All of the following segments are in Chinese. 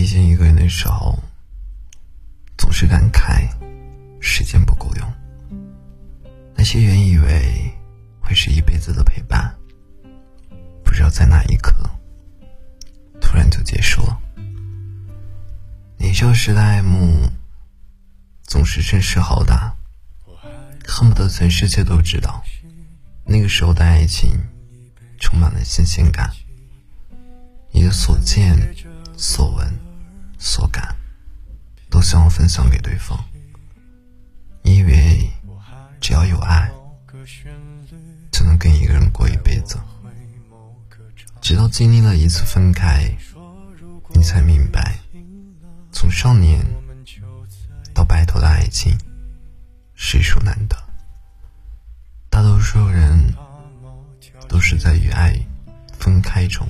遇见一个人的时候，总是感慨时间不够用。那些原以为会是一辈子的陪伴，不知道在哪一刻，突然就结束了。年少时的爱慕，总是声势浩大，恨不得全世界都知道。那个时候的爱情，充满了新鲜感。你的所见、所闻、所感，都希望分享给对方。因为只要有爱，就能跟一个人过一辈子。直到经历了一次分开，你才明白，从少年到白头的爱情，实属难得。大多数人都是在与爱分开中。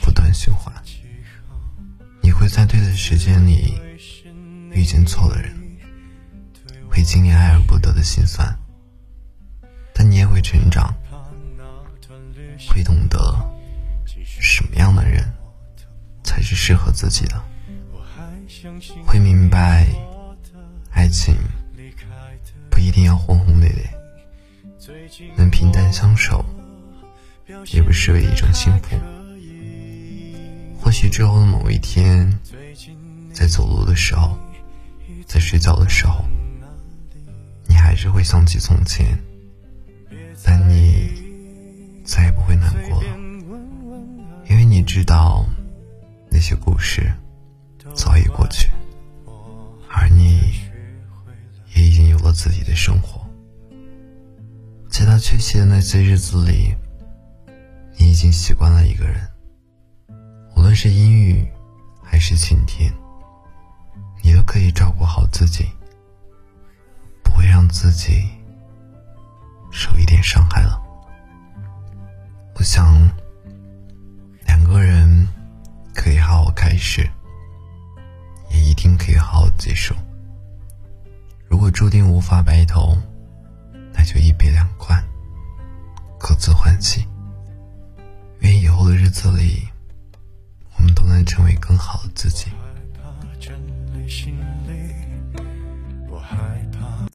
不断循环，在对的时间里遇见错的人，会经历爱而不得的心酸，但你也会成长，会懂得什么样的人才是适合自己的，会明白爱情不一定要轰轰烈烈，能平淡相守，也不失为一种幸福。之后的某一天，在走路的时候，在睡觉的时候，你还是会想起从前，但你再也不会难过了，因为你知道那些故事早已过去，而你也已经有了自己的生活。在他缺席的那些日子里，你已经习惯了一个人。无论是阴雨还是晴天，你都可以照顾好自己，不会让自己受一点伤害了。我想，两个人可以好好开始，也一定可以好好结束。如果注定无法白头，那就一别两宽，各自欢喜。愿以后的日子里。能成为更好的自己。